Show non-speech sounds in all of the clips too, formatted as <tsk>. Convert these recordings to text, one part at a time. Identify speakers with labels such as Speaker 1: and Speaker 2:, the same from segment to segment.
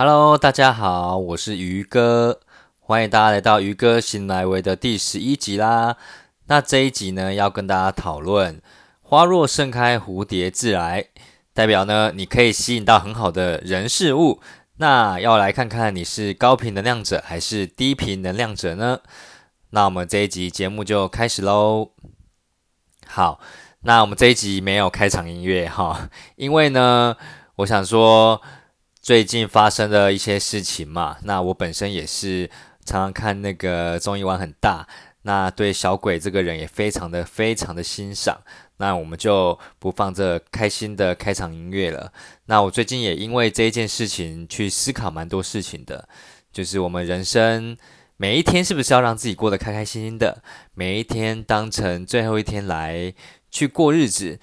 Speaker 1: Hello，大家好，我是鱼哥，欢迎大家来到鱼哥新来维的第十一集啦。那这一集呢，要跟大家讨论“花若盛开，蝴蝶自来”，代表呢，你可以吸引到很好的人事物。那要来看看你是高频能量者还是低频能量者呢？那我们这一集节目就开始喽。好，那我们这一集没有开场音乐哈，因为呢，我想说。最近发生的一些事情嘛，那我本身也是常常看那个综艺玩很大，那对小鬼这个人也非常的非常的欣赏，那我们就不放这开心的开场音乐了。那我最近也因为这一件事情去思考蛮多事情的，就是我们人生每一天是不是要让自己过得开开心心的，每一天当成最后一天来去过日子。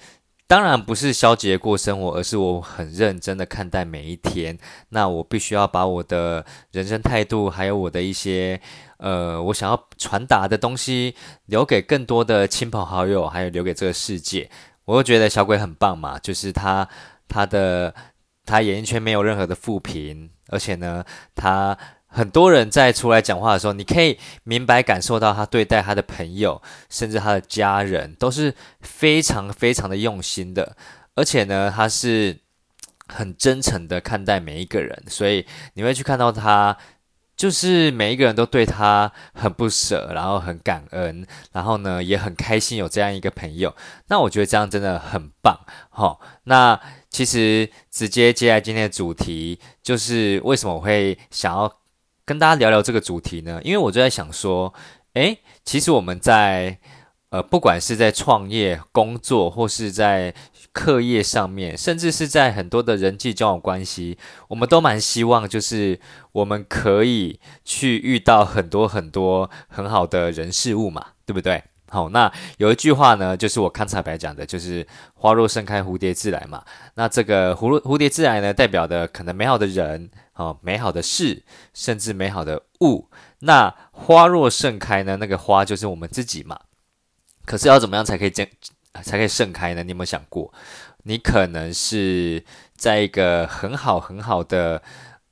Speaker 1: 当然不是消极过生活，而是我很认真的看待每一天。那我必须要把我的人生态度，还有我的一些呃，我想要传达的东西，留给更多的亲朋好友，还有留给这个世界。我又觉得小鬼很棒嘛，就是他他的他演艺圈没有任何的负评，而且呢，他。很多人在出来讲话的时候，你可以明白感受到他对待他的朋友，甚至他的家人都是非常非常的用心的，而且呢，他是很真诚的看待每一个人，所以你会去看到他，就是每一个人都对他很不舍，然后很感恩，然后呢也很开心有这样一个朋友。那我觉得这样真的很棒，哈。那其实直接接来今天的主题，就是为什么我会想要。跟大家聊聊这个主题呢，因为我就在想说，诶，其实我们在呃，不管是在创业、工作，或是在课业上面，甚至是在很多的人际交往关系，我们都蛮希望，就是我们可以去遇到很多很多很好的人事物嘛，对不对？好，那有一句话呢，就是我看彩白讲的，就是“花若盛开，蝴蝶自来”嘛。那这个“蝴蝴蝶自来”呢，代表的可能美好的人。哦，美好的事，甚至美好的物。那花若盛开呢？那个花就是我们自己嘛。可是要怎么样才可以见才可以盛开呢？你有没有想过？你可能是在一个很好很好的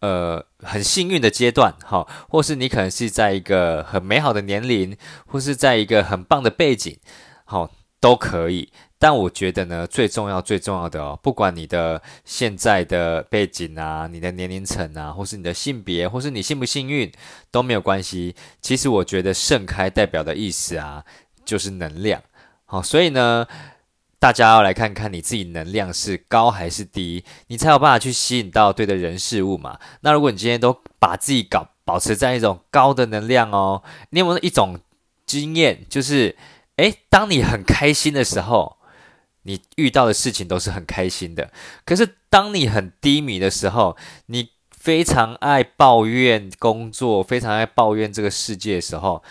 Speaker 1: 呃很幸运的阶段，哈，或是你可能是在一个很美好的年龄，或是在一个很棒的背景，好，都可以。但我觉得呢，最重要、最重要的哦，不管你的现在的背景啊、你的年龄层啊，或是你的性别，或是你幸不幸运都没有关系。其实我觉得盛开代表的意思啊，就是能量。好，所以呢，大家要来看看你自己能量是高还是低，你才有办法去吸引到对的人事物嘛。那如果你今天都把自己搞保持在一种高的能量哦，你有没有一种经验，就是诶，当你很开心的时候。你遇到的事情都是很开心的，可是当你很低迷的时候，你非常爱抱怨工作，非常爱抱怨这个世界的时候，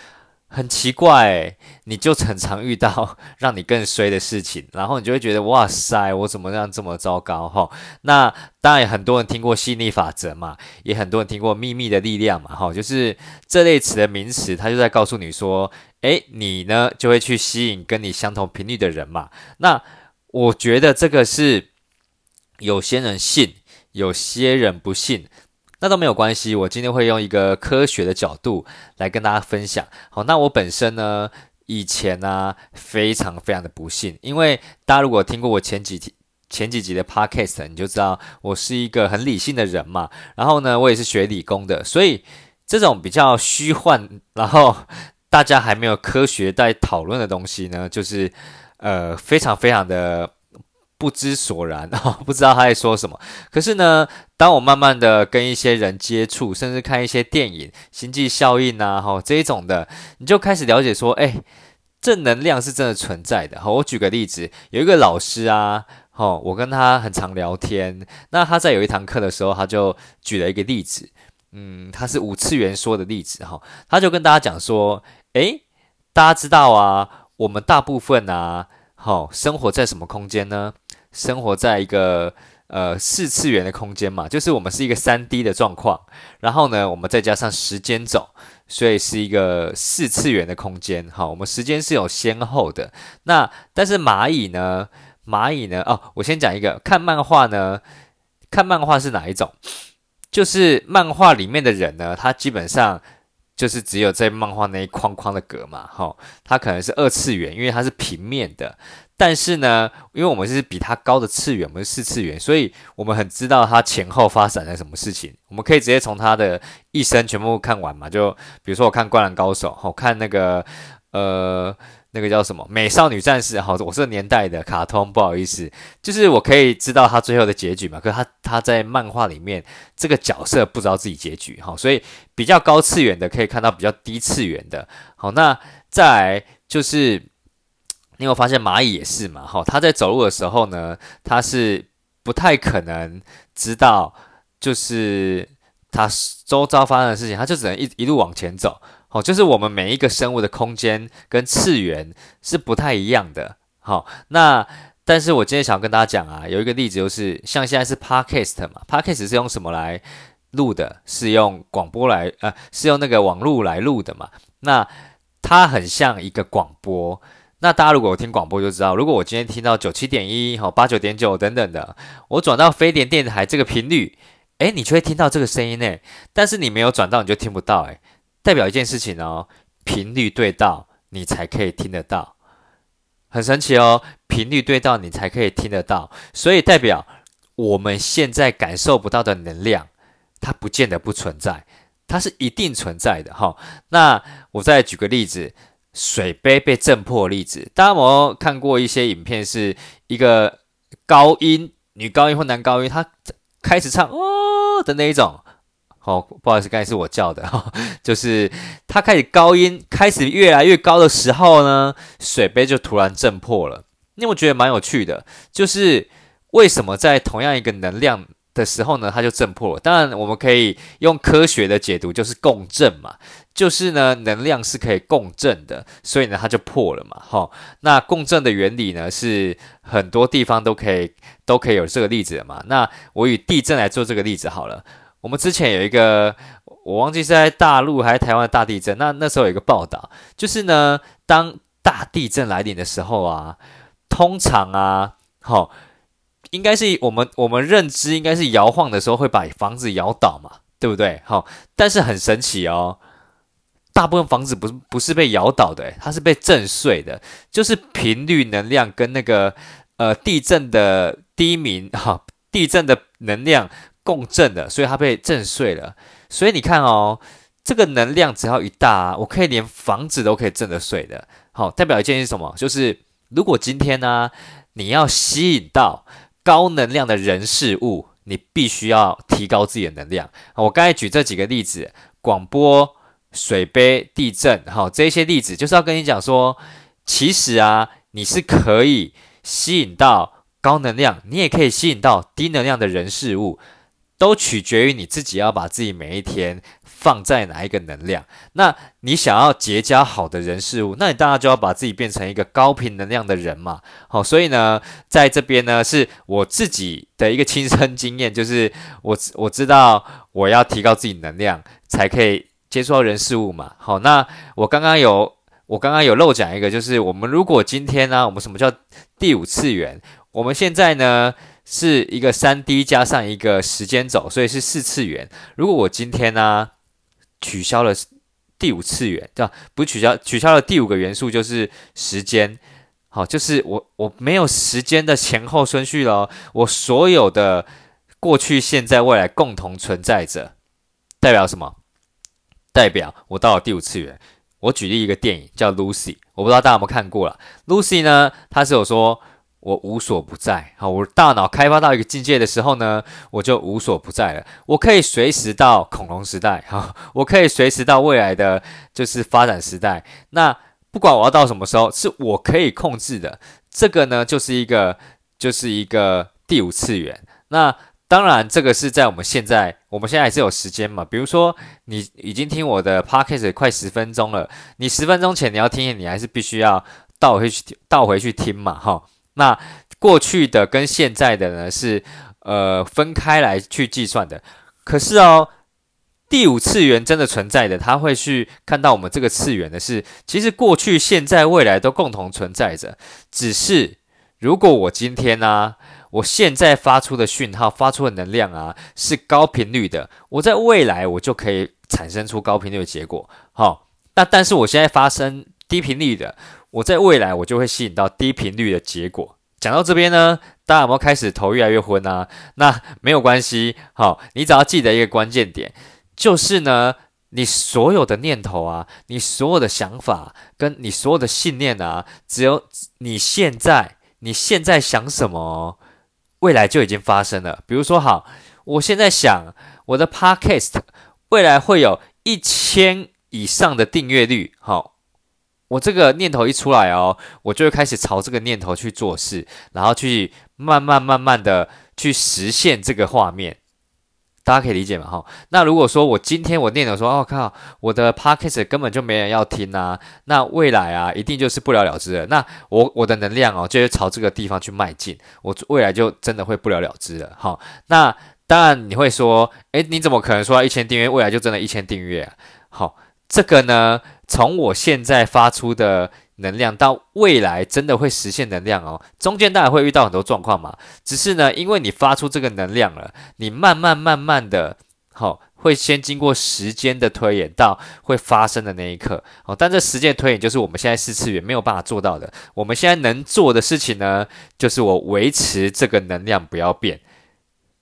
Speaker 1: 很奇怪，你就很常遇到让你更衰的事情，然后你就会觉得哇塞，我怎么样这么糟糕哈？那当然，很多人听过吸引力法则嘛，也很多人听过秘密的力量嘛，哈，就是这类词的名词，它就在告诉你说，诶，你呢就会去吸引跟你相同频率的人嘛，那。我觉得这个是有些人信，有些人不信，那都没有关系。我今天会用一个科学的角度来跟大家分享。好，那我本身呢，以前呢非常非常的不信，因为大家如果听过我前几集前几集的 podcast，你就知道我是一个很理性的人嘛。然后呢，我也是学理工的，所以这种比较虚幻，然后大家还没有科学在讨论的东西呢，就是。呃，非常非常的不知所然 <laughs> 哦，不知道他在说什么。可是呢，当我慢慢的跟一些人接触，甚至看一些电影《星际效应》啊，哈这一种的，你就开始了解说，哎，正能量是真的存在的。好，我举个例子，有一个老师啊，哈，我跟他很常聊天，那他在有一堂课的时候，他就举了一个例子，嗯，他是五次元说的例子，哈，他就跟大家讲说，哎，大家知道啊。我们大部分啊，好，生活在什么空间呢？生活在一个呃四次元的空间嘛，就是我们是一个三 D 的状况，然后呢，我们再加上时间轴，所以是一个四次元的空间。好，我们时间是有先后的。那但是蚂蚁呢？蚂蚁呢？哦，我先讲一个，看漫画呢？看漫画是哪一种？就是漫画里面的人呢，他基本上就是只有在漫画那一框框的格嘛，哈，它可能是二次元，因为它是平面的。但是呢，因为我们是比它高的次元，我们是四次元，所以我们很知道它前后发展了什么事情。我们可以直接从它的一生全部看完嘛？就比如说我看《灌篮高手》，好看那个呃。那个叫什么《美少女战士》好，我是年代的卡通，不好意思，就是我可以知道他最后的结局嘛。可是他他在漫画里面这个角色不知道自己结局，好，所以比较高次元的可以看到比较低次元的。好，那再来就是你有发现蚂蚁也是嘛？好，他在走路的时候呢，他是不太可能知道就是他周遭发生的事情，他就只能一一路往前走。哦，就是我们每一个生物的空间跟次元是不太一样的。好，那但是我今天想跟大家讲啊，有一个例子就是，像现在是 podcast 嘛，podcast 是用什么来录的？是用广播来，呃，是用那个网络来录的嘛？那它很像一个广播。那大家如果有听广播就知道，如果我今天听到九七点一、好八九点九等等的，我转到飞碟电台这个频率，诶，你就会听到这个声音诶。但是你没有转到，你就听不到诶。代表一件事情哦，频率对到，你才可以听得到，很神奇哦。频率对到，你才可以听得到，所以代表我们现在感受不到的能量，它不见得不存在，它是一定存在的哈。那我再举个例子，水杯被震破例子，大家有没有看过一些影片，是一个高音女高音或男高音，他开始唱哦的那一种。哦，不好意思，刚才是我叫的哈，<laughs> 就是他开始高音开始越来越高的时候呢，水杯就突然震破了。因为我觉得蛮有趣的，就是为什么在同样一个能量的时候呢，它就震破了？当然，我们可以用科学的解读，就是共振嘛，就是呢，能量是可以共振的，所以呢，它就破了嘛。哈，那共振的原理呢，是很多地方都可以都可以有这个例子的嘛。那我以地震来做这个例子好了。我们之前有一个，我忘记是在大陆还是台湾的大地震。那那时候有一个报道，就是呢，当大地震来临的时候啊，通常啊，好，应该是我们我们认知应该是摇晃的时候会把房子摇倒嘛，对不对？好，但是很神奇哦，大部分房子不是不是被摇倒的，它是被震碎的，就是频率能量跟那个呃地震的低鸣哈，地震的能量。共振的，所以它被震碎了。所以你看哦，这个能量只要一大，我可以连房子都可以震得碎的。好，代表一件是什么？就是如果今天呢，你要吸引到高能量的人事物，你必须要提高自己的能量。我刚才举这几个例子，广播、水杯、地震，好，这些例子就是要跟你讲说，其实啊，你是可以吸引到高能量，你也可以吸引到低能量的人事物。都取决于你自己要把自己每一天放在哪一个能量。那你想要结交好的人事物，那你当然就要把自己变成一个高频能量的人嘛。好，所以呢，在这边呢，是我自己的一个亲身经验，就是我我知道我要提高自己能量，才可以接触到人事物嘛。好，那我刚刚有我刚刚有漏讲一个，就是我们如果今天呢，我们什么叫第五次元？我们现在呢？是一个三 D 加上一个时间轴，所以是四次元。如果我今天呢取消了第五次元，对吧？不取消，取消了第五个元素就是时间。好，就是我我没有时间的前后顺序了。我所有的过去、现在、未来共同存在着，代表什么？代表我到了第五次元。我举例一个电影叫《Lucy》，我不知道大家有没有看过了。Lucy 呢，它是有说。我无所不在，好，我大脑开发到一个境界的时候呢，我就无所不在了。我可以随时到恐龙时代，哈，我可以随时到未来的就是发展时代。那不管我要到什么时候，是我可以控制的。这个呢，就是一个就是一个第五次元。那当然，这个是在我们现在，我们现在还是有时间嘛。比如说，你已经听我的 podcast 快十分钟了，你十分钟前你要听，你还是必须要倒回去倒回去听嘛，哈。那过去的跟现在的呢是呃分开来去计算的，可是哦，第五次元真的存在的，他会去看到我们这个次元的是，其实过去、现在、未来都共同存在着，只是如果我今天呢，我现在发出的讯号、发出的能量啊，是高频率的。我在未来我就可以产生出高频率的结果。好，那但是我现在发生低频率的，我在未来我就会吸引到低频率的结果。讲到这边呢，大家有没有开始头越来越昏啊？那没有关系，好，你只要记得一个关键点，就是呢，你所有的念头啊，你所有的想法，跟你所有的信念啊，只有你现在，你现在想什么，未来就已经发生了。比如说，好，我现在想我的 Podcast 未来会有一千以上的订阅率，好。我这个念头一出来哦，我就会开始朝这个念头去做事，然后去慢慢慢慢的去实现这个画面。大家可以理解吗？哈，那如果说我今天我念头说，哦靠，我的 podcast 根本就没人要听啊，那未来啊，一定就是不了了之了。那我我的能量哦，就会朝这个地方去迈进，我未来就真的会不了了之了。好，那当然你会说，诶，你怎么可能说一千订阅，未来就真的一千订阅？好，这个呢？从我现在发出的能量到未来真的会实现能量哦，中间当然会遇到很多状况嘛。只是呢，因为你发出这个能量了，你慢慢慢慢的，好，会先经过时间的推演到会发生的那一刻。哦，但这时间推演就是我们现在四次元没有办法做到的。我们现在能做的事情呢，就是我维持这个能量不要变。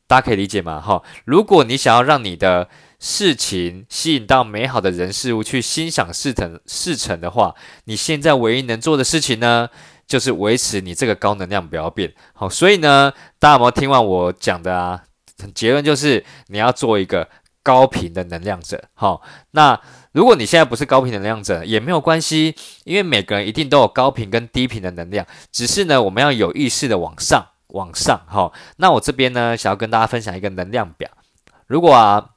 Speaker 1: 大家可以理解吗？哈，如果你想要让你的事情吸引到美好的人事物去心想事成事成的话，你现在唯一能做的事情呢，就是维持你这个高能量不要变好。所以呢，大家有没有听完我讲的啊？结论就是你要做一个高频的能量者。好，那如果你现在不是高频能量者也没有关系，因为每个人一定都有高频跟低频的能量，只是呢，我们要有意识的往上往上。好，那我这边呢，想要跟大家分享一个能量表。如果啊。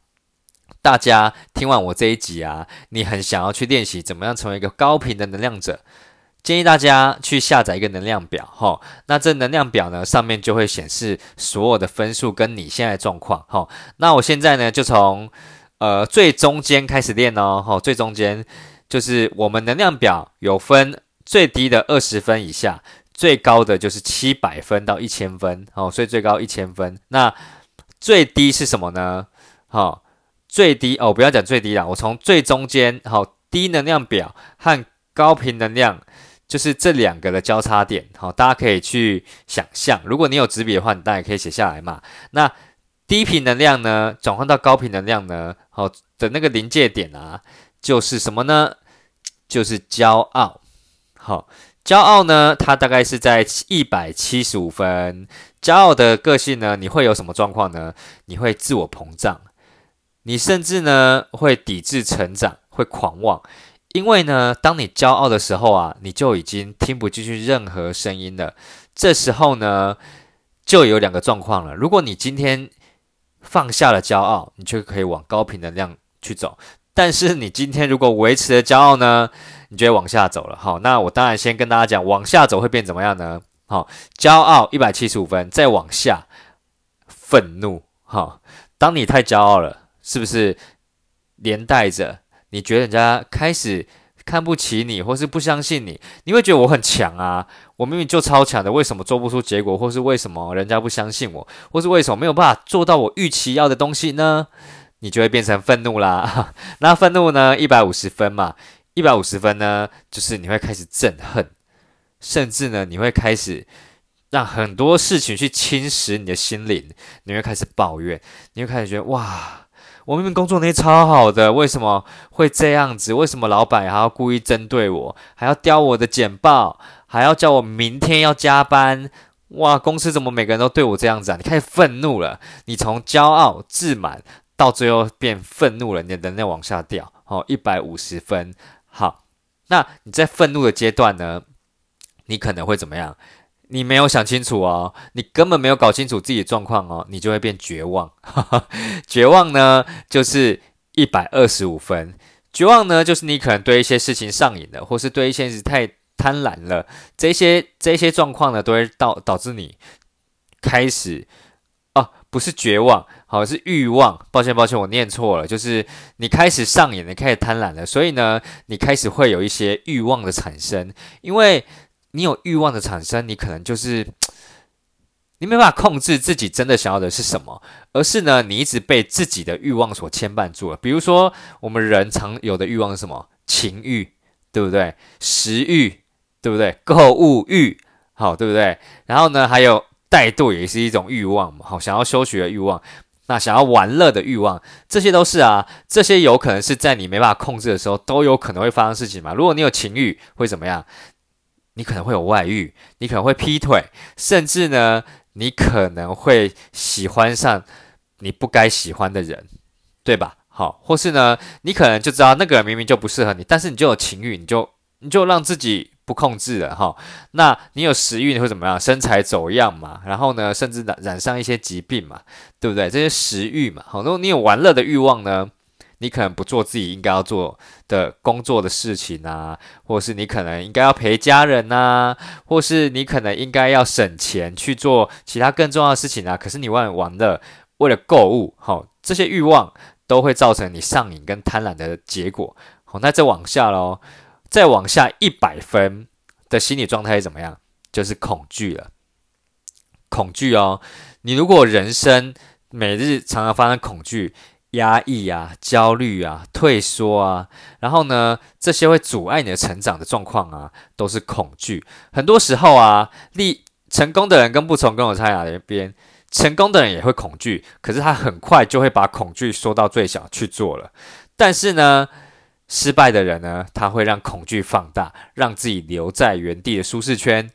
Speaker 1: 大家听完我这一集啊，你很想要去练习怎么样成为一个高频的能量者，建议大家去下载一个能量表哈。那这能量表呢，上面就会显示所有的分数跟你现在状况哈。那我现在呢，就从呃最中间开始练哦哈。最中间就是我们能量表有分最低的二十分以下，最高的就是七百分到一千分哦，所以最高一千分。那最低是什么呢？好。最低哦，不要讲最低啦，我从最中间好低能量表和高频能量，就是这两个的交叉点，好，大家可以去想象。如果你有纸笔的话，你当然可以写下来嘛。那低频能量呢，转换到高频能量呢，好的那个临界点啊，就是什么呢？就是骄傲。好，骄傲呢，它大概是在一百七十五分。骄傲的个性呢，你会有什么状况呢？你会自我膨胀。你甚至呢会抵制成长，会狂妄，因为呢，当你骄傲的时候啊，你就已经听不进去任何声音了。这时候呢，就有两个状况了。如果你今天放下了骄傲，你就可以往高频能量去走；但是你今天如果维持了骄傲呢，你就会往下走了。好，那我当然先跟大家讲，往下走会变怎么样呢？好，骄傲一百七十五分，再往下，愤怒。好，当你太骄傲了。是不是连带着你觉得人家开始看不起你，或是不相信你？你会觉得我很强啊，我明明就超强的，为什么做不出结果，或是为什么人家不相信我，或是为什么没有办法做到我预期要的东西呢？你就会变成愤怒啦。<laughs> 那愤怒呢？一百五十分嘛，一百五十分呢，就是你会开始憎恨，甚至呢，你会开始让很多事情去侵蚀你的心灵，你会开始抱怨，你会开始觉得哇。我明明工作能力超好的，为什么会这样子？为什么老板还要故意针对我，还要叼我的简报，还要叫我明天要加班？哇，公司怎么每个人都对我这样子啊？你开始愤怒了，你从骄傲自满到最后变愤怒了，你的能量往下掉。哦，一百五十分。好，那你在愤怒的阶段呢？你可能会怎么样？你没有想清楚哦，你根本没有搞清楚自己的状况哦，你就会变绝望。<laughs> 绝望呢，就是一百二十五分。绝望呢，就是你可能对一些事情上瘾了，或是对一些事太贪婪了。这些这些状况呢，都会导导致你开始哦，不是绝望，好是欲望。抱歉抱歉，我念错了，就是你开始上瘾，了开始贪婪了，所以呢，你开始会有一些欲望的产生，因为。你有欲望的产生，你可能就是 <tsk> 你没办法控制自己真的想要的是什么，而是呢，你一直被自己的欲望所牵绊住了。比如说，我们人常有的欲望是什么？情欲，对不对？食欲，对不对？购物欲，好，对不对？然后呢，还有怠惰也是一种欲望嘛，好，想要休学的欲望，那想要玩乐的欲望，这些都是啊，这些有可能是在你没办法控制的时候，都有可能会发生事情嘛。如果你有情欲，会怎么样？你可能会有外遇，你可能会劈腿，甚至呢？你可能会喜欢上你不该喜欢的人，对吧？好，或是呢，你可能就知道那个人明明就不适合你，但是你就有情欲，你就你就让自己不控制了哈。那你有食欲，你会怎么样？身材走样嘛，然后呢，甚至染染上一些疾病嘛，对不对？这些食欲嘛，好，如果你有玩乐的欲望呢？你可能不做自己应该要做的工作的事情啊，或是你可能应该要陪家人呐，或是你可能应该要省钱去做其他更重要的事情啊。可是你玩玩的为了购物，好，这些欲望都会造成你上瘾跟贪婪的结果。好，那再往下喽，再往下一百分的心理状态是怎么样？就是恐惧了。恐惧哦，你如果人生每日常常发生恐惧。压抑啊，焦虑啊，退缩啊，然后呢，这些会阻碍你的成长的状况啊，都是恐惧。很多时候啊，立成功的人跟不成功的差哪边？成功的人也会恐惧，可是他很快就会把恐惧缩到最小去做了。但是呢，失败的人呢，他会让恐惧放大，让自己留在原地的舒适圈，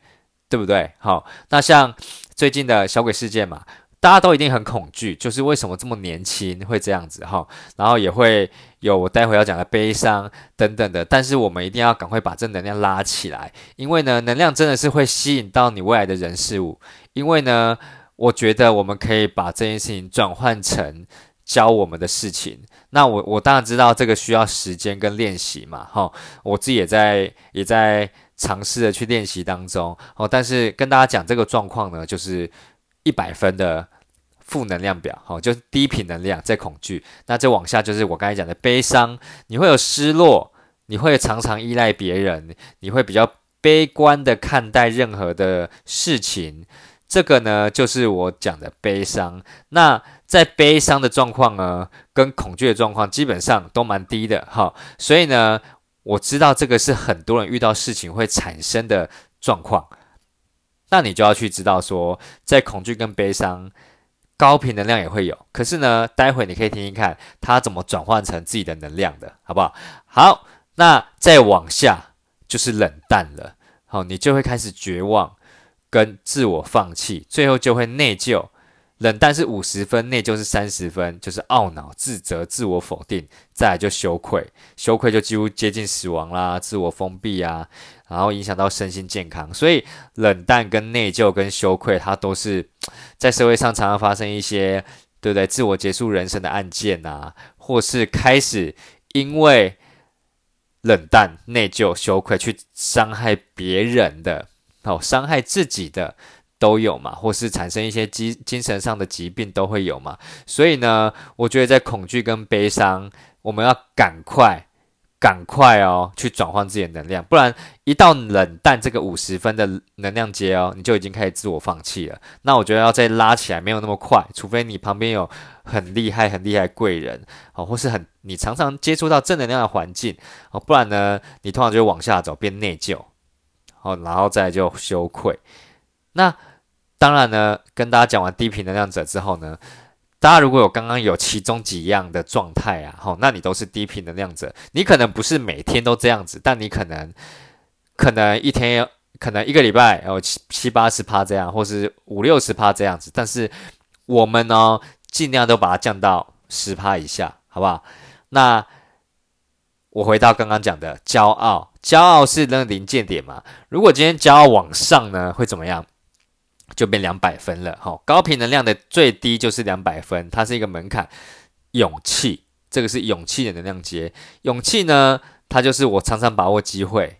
Speaker 1: 对不对？好，那像最近的小鬼事件嘛。大家都一定很恐惧，就是为什么这么年轻会这样子哈，然后也会有我待会要讲的悲伤等等的，但是我们一定要赶快把正能量拉起来，因为呢，能量真的是会吸引到你未来的人事物，因为呢，我觉得我们可以把这件事情转换成教我们的事情，那我我当然知道这个需要时间跟练习嘛，哈，我自己也在也在尝试的去练习当中，哦，但是跟大家讲这个状况呢，就是。一百分的负能量表，好，就是低频能量在恐惧。那再往下就是我刚才讲的悲伤，你会有失落，你会常常依赖别人，你会比较悲观的看待任何的事情。这个呢，就是我讲的悲伤。那在悲伤的状况呢，跟恐惧的状况基本上都蛮低的，哈。所以呢，我知道这个是很多人遇到事情会产生的状况。那你就要去知道说，在恐惧跟悲伤，高频能量也会有。可是呢，待会你可以听听看，它怎么转换成自己的能量的，好不好？好，那再往下就是冷淡了。好，你就会开始绝望，跟自我放弃，最后就会内疚。冷淡是五十分，内疚是三十分，就是懊恼、自责、自我否定，再来就羞愧，羞愧就几乎接近死亡啦，自我封闭啊，然后影响到身心健康。所以冷淡、跟内疚、跟羞愧，它都是在社会上常常发生一些，对不对？自我结束人生的案件啊，或是开始因为冷淡、内疚、羞愧去伤害别人的，哦，伤害自己的。都有嘛，或是产生一些精精神上的疾病都会有嘛，所以呢，我觉得在恐惧跟悲伤，我们要赶快、赶快哦，去转换自己的能量，不然一到冷淡这个五十分的能量阶哦，你就已经开始自我放弃了。那我觉得要再拉起来没有那么快，除非你旁边有很厉害、很厉害贵人哦，或是很你常常接触到正能量的环境哦，不然呢，你通常就往下走，变内疚哦，然后再就羞愧，那。当然呢，跟大家讲完低频能量者之后呢，大家如果有刚刚有其中几样的状态啊，吼，那你都是低频能量者。你可能不是每天都这样子，但你可能可能一天，可能一个礼拜有七七八十趴这样，或是五六十趴这样子。但是我们呢，尽量都把它降到十趴以下，好不好？那我回到刚刚讲的骄傲，骄傲是那个临界点嘛？如果今天骄傲往上呢，会怎么样？就变两百分了，哈，高频能量的最低就是两百分，它是一个门槛。勇气，这个是勇气的能量阶。勇气呢，它就是我常常把握机会，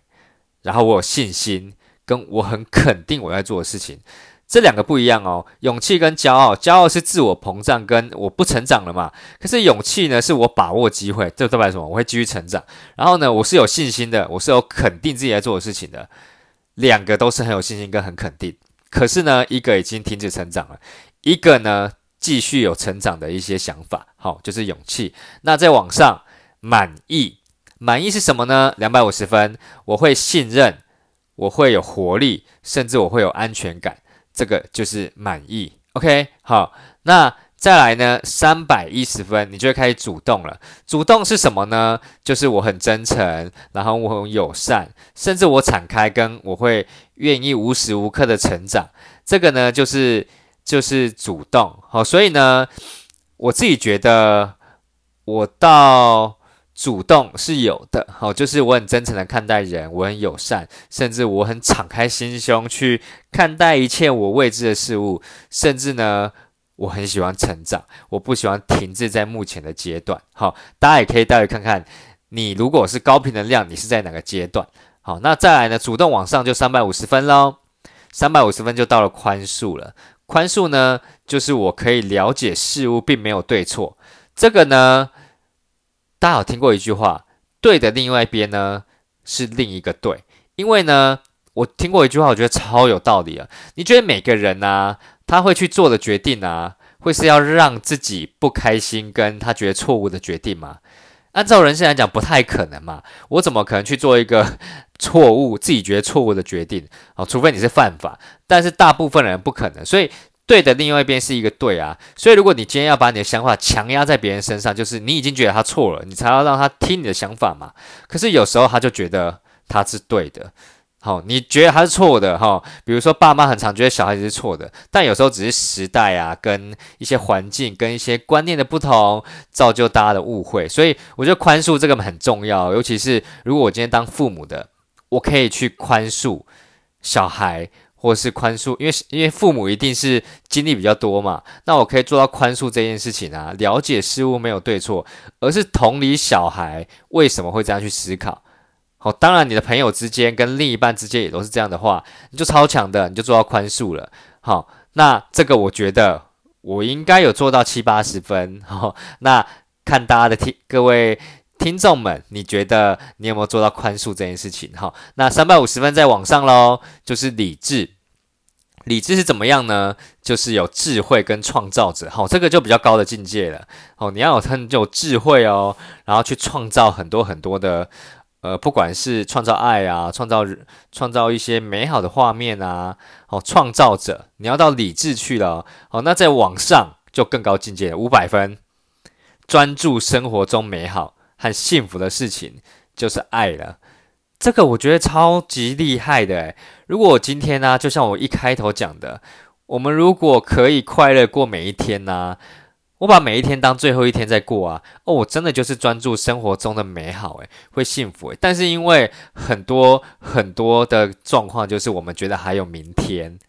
Speaker 1: 然后我有信心，跟我很肯定我在做的事情，这两个不一样哦。勇气跟骄傲，骄傲是自我膨胀，跟我不成长了嘛。可是勇气呢，是我把握机会，这代表什么？我会继续成长。然后呢，我是有信心的，我是有肯定自己在做的事情的。两个都是很有信心跟很肯定。可是呢，一个已经停止成长了，一个呢继续有成长的一些想法，好，就是勇气。那在网上满意，满意是什么呢？两百五十分，我会信任，我会有活力，甚至我会有安全感，这个就是满意。OK，好，那。再来呢，三百一十分，你就会开始主动了。主动是什么呢？就是我很真诚，然后我很友善，甚至我敞开，跟我会愿意无时无刻的成长。这个呢，就是就是主动。好，所以呢，我自己觉得我到主动是有的。好，就是我很真诚的看待人，我很友善，甚至我很敞开心胸去看待一切我未知的事物，甚至呢。我很喜欢成长，我不喜欢停滞在目前的阶段。好，大家也可以待会看看，你如果是高频能量，你是在哪个阶段？好，那再来呢？主动往上就三百五十分喽，三百五十分就到了宽恕了。宽恕呢，就是我可以了解事物并没有对错。这个呢，大家有听过一句话：对的另外一边呢是另一个对。因为呢，我听过一句话，我觉得超有道理啊。你觉得每个人呢？他会去做的决定啊，会是要让自己不开心，跟他觉得错误的决定吗？按照人性来讲，不太可能嘛。我怎么可能去做一个 <laughs> 错误、自己觉得错误的决定？哦，除非你是犯法，但是大部分人不可能。所以对的另外一边是一个对啊。所以如果你今天要把你的想法强压在别人身上，就是你已经觉得他错了，你才要让他听你的想法嘛。可是有时候他就觉得他是对的。好，你觉得他是错的哈？比如说，爸妈很常觉得小孩子是错的，但有时候只是时代啊，跟一些环境、跟一些观念的不同，造就大家的误会。所以，我觉得宽恕这个很重要，尤其是如果我今天当父母的，我可以去宽恕小孩，或是宽恕，因为因为父母一定是经历比较多嘛，那我可以做到宽恕这件事情啊，了解事物没有对错，而是同理小孩为什么会这样去思考。好，当然你的朋友之间跟另一半之间也都是这样的话，你就超强的，你就做到宽恕了。好，那这个我觉得我应该有做到七八十分。<laughs> 好，那看大家的听各位听众们，你觉得你有没有做到宽恕这件事情？好，那三百五十分在网上喽，就是理智。理智是怎么样呢？就是有智慧跟创造者。好，这个就比较高的境界了。哦，你要有很有智慧哦，然后去创造很多很多的。呃，不管是创造爱啊，创造创造一些美好的画面啊，哦，创造者，你要到理智去了，哦，那在网上就更高境界，五百分，专注生活中美好和幸福的事情，就是爱了。这个我觉得超级厉害的诶如果我今天呢，就像我一开头讲的，我们如果可以快乐过每一天呢？我把每一天当最后一天在过啊！哦，我真的就是专注生活中的美好，诶，会幸福诶。但是因为很多很多的状况，就是我们觉得还有明天，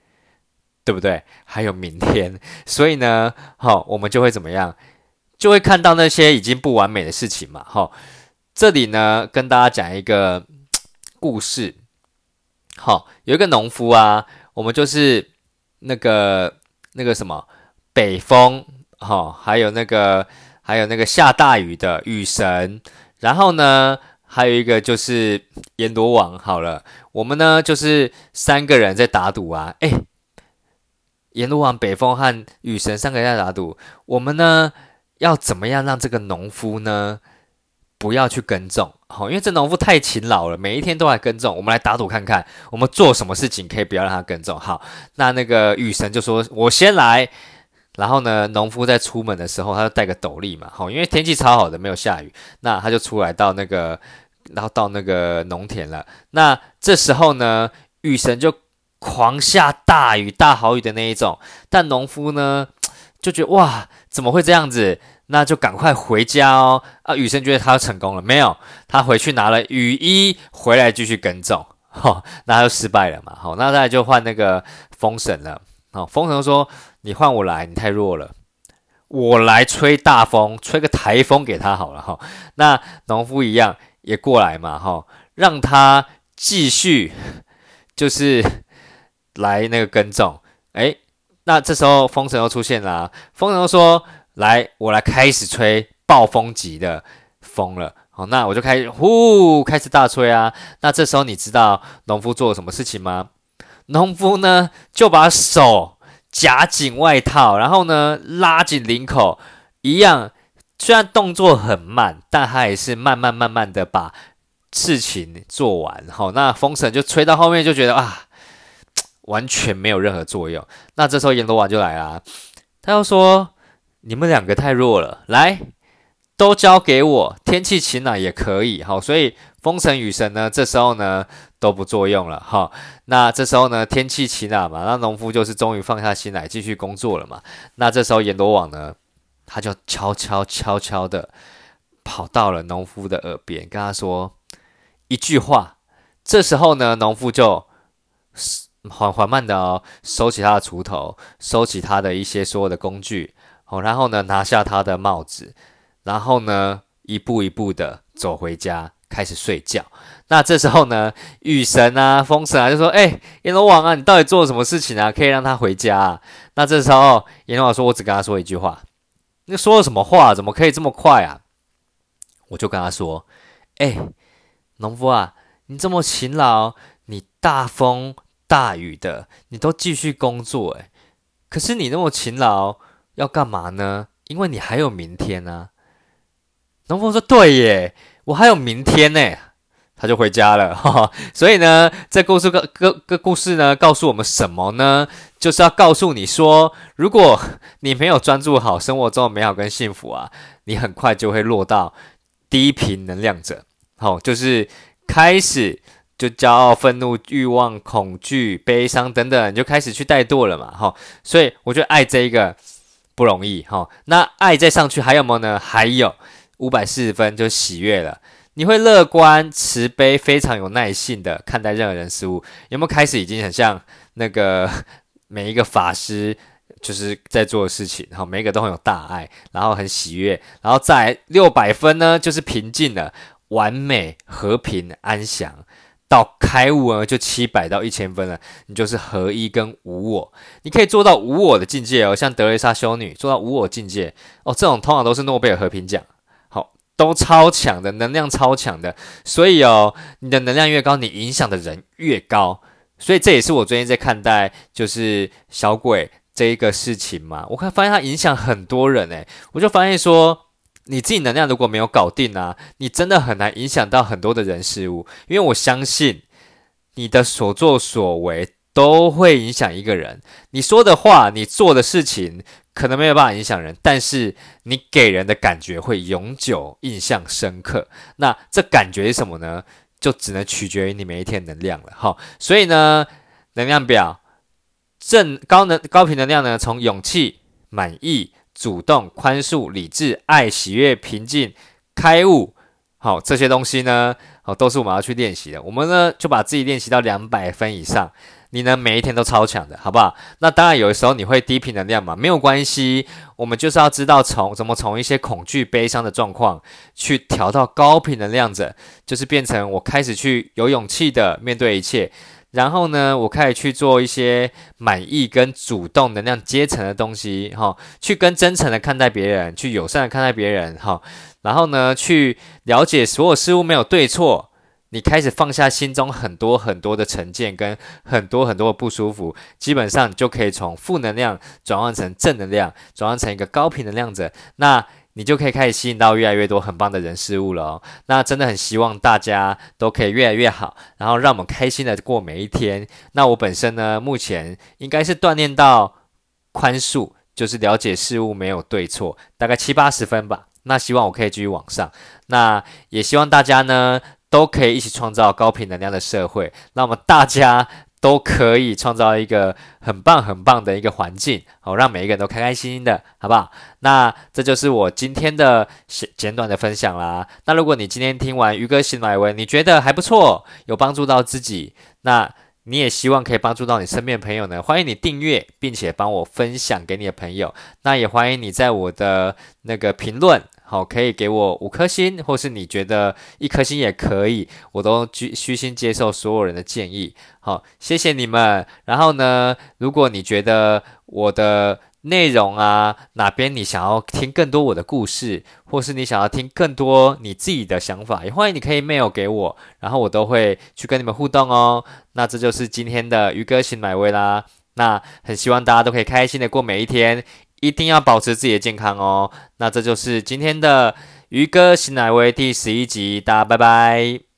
Speaker 1: 对不对？还有明天，所以呢，好，我们就会怎么样？就会看到那些已经不完美的事情嘛。好，这里呢，跟大家讲一个 <tsk> 故事。好，有一个农夫啊，我们就是那个那个什么北风。好，还有那个，还有那个下大雨的雨神，然后呢，还有一个就是阎罗王。好了，我们呢就是三个人在打赌啊。哎，阎罗王、北风和雨神三个人在打赌，我们呢要怎么样让这个农夫呢不要去耕种？好，因为这农夫太勤劳了，每一天都来耕种。我们来打赌看看，我们做什么事情可以不要让他耕种？好，那那个雨神就说：“我先来。”然后呢，农夫在出门的时候，他就带个斗笠嘛，好，因为天气超好的，没有下雨，那他就出来到那个，然后到那个农田了。那这时候呢，雨神就狂下大雨，大好雨的那一种。但农夫呢，就觉得哇，怎么会这样子？那就赶快回家哦。啊，雨神觉得他成功了，没有，他回去拿了雨衣回来继续耕种，哈，那他就失败了嘛。好，那再就换那个风神了。好，风神说。你换我来，你太弱了，我来吹大风，吹个台风给他好了哈。那农夫一样也过来嘛哈，让他继续就是来那个耕种。诶，那这时候风神又出现了，风神说：“来，我来开始吹暴风级的风了。”好，那我就开始呼开始大吹啊。那这时候你知道农夫做了什么事情吗？农夫呢就把手夹紧外套，然后呢拉紧领口，一样。虽然动作很慢，但他也是慢慢慢慢的把事情做完。好，那风神就吹到后面就觉得啊，<tsk> 完全没有任何作用。那这时候阎罗王就来了，他又说：“你们两个太弱了，来，都交给我。天气晴朗也可以。好，所以风神雨神呢，这时候呢都不作用了。哈，那这时候呢天气晴朗嘛，那农夫就是终于放下心来继续工作了嘛。那这时候阎罗王呢？他就悄悄悄悄的跑到了农夫的耳边，跟他说一句话。这时候呢，农夫就缓缓慢的哦，收起他的锄头，收起他的一些所有的工具，哦，然后呢，拿下他的帽子，然后呢，一步一步的走回家，开始睡觉。那这时候呢，雨神啊，风神啊，就说：“哎，阎罗王啊，你到底做了什么事情啊？可以让他回家？”那这时候，阎罗王说：“我只跟他说一句话。”那说了什么话？怎么可以这么快啊？我就跟他说：“哎，农夫啊，你这么勤劳，你大风大雨的，你都继续工作，哎，可是你那么勤劳要干嘛呢？因为你还有明天呢。”农夫说：“对耶，我还有明天呢。”他就回家了。<laughs> 哈哈所以呢，这故事个个个故事呢，告诉我们什么呢？就是要告诉你说，如果你没有专注好生活中的美好跟幸福啊，你很快就会落到低频能量者。好，就是开始就骄傲、愤怒、欲望、恐惧、悲伤等等，你就开始去怠惰了嘛。哈，所以我觉得爱这一个不容易。哈，那爱再上去还有没有呢？还有五百四十分就喜悦了。你会乐观、慈悲、非常有耐性的看待任何人事物。有没有开始已经很像那个？<laughs> 每一个法师就是在做的事情，然后每一个都很有大爱，然后很喜悦，然后在六百分呢，就是平静的、完美、和平、安详。到开悟呢，就七百到一千分了，你就是合一跟无我，你可以做到无我的境界哦，像德蕾莎修女做到无我境界哦，这种通常都是诺贝尔和平奖，都超强的能量，超强的，所以哦，你的能量越高，你影响的人越高。所以这也是我最近在看待就是小鬼这一个事情嘛，我看发现它影响很多人诶，我就发现说你自己能量如果没有搞定啊，你真的很难影响到很多的人事物，因为我相信你的所作所为都会影响一个人，你说的话，你做的事情可能没有办法影响人，但是你给人的感觉会永久印象深刻。那这感觉是什么呢？就只能取决于你每一天能量了，哈。所以呢，能量表正高能高频能量呢，从勇气、满意、主动、宽恕、理智、爱、喜悦、平静、开悟，好这些东西呢，好都是我们要去练习的。我们呢就把自己练习到两百分以上。你呢？每一天都超强的，好不好？那当然，有的时候你会低频能量嘛，没有关系。我们就是要知道从怎么从一些恐惧、悲伤的状况，去调到高频能量者，就是变成我开始去有勇气的面对一切。然后呢，我开始去做一些满意跟主动能量阶层的东西，哈，去跟真诚的看待别人，去友善的看待别人，哈。然后呢，去了解所有事物没有对错。你开始放下心中很多很多的成见跟很多很多的不舒服，基本上你就可以从负能量转换成正能量，转换成一个高频能量者，那你就可以开始吸引到越来越多很棒的人事物了哦。那真的很希望大家都可以越来越好，然后让我们开心的过每一天。那我本身呢，目前应该是锻炼到宽恕，就是了解事物没有对错，大概七八十分吧。那希望我可以继续往上，那也希望大家呢。都可以一起创造高频能量的社会，那我们大家都可以创造一个很棒很棒的一个环境，好让每一个人都开开心心的，好不好？那这就是我今天的简简短的分享啦。那如果你今天听完鱼哥新来文，你觉得还不错，有帮助到自己，那你也希望可以帮助到你身边朋友呢？欢迎你订阅，并且帮我分享给你的朋友。那也欢迎你在我的那个评论。好，可以给我五颗星，或是你觉得一颗星也可以，我都虚虚心接受所有人的建议。好，谢谢你们。然后呢，如果你觉得我的内容啊，哪边你想要听更多我的故事，或是你想要听更多你自己的想法，也欢迎你可以 mail 给我，然后我都会去跟你们互动哦。那这就是今天的鱼哥新买位啦。那很希望大家都可以开心的过每一天，一定要保持自己的健康哦。那这就是今天的鱼哥新来威第十一集，大家拜拜。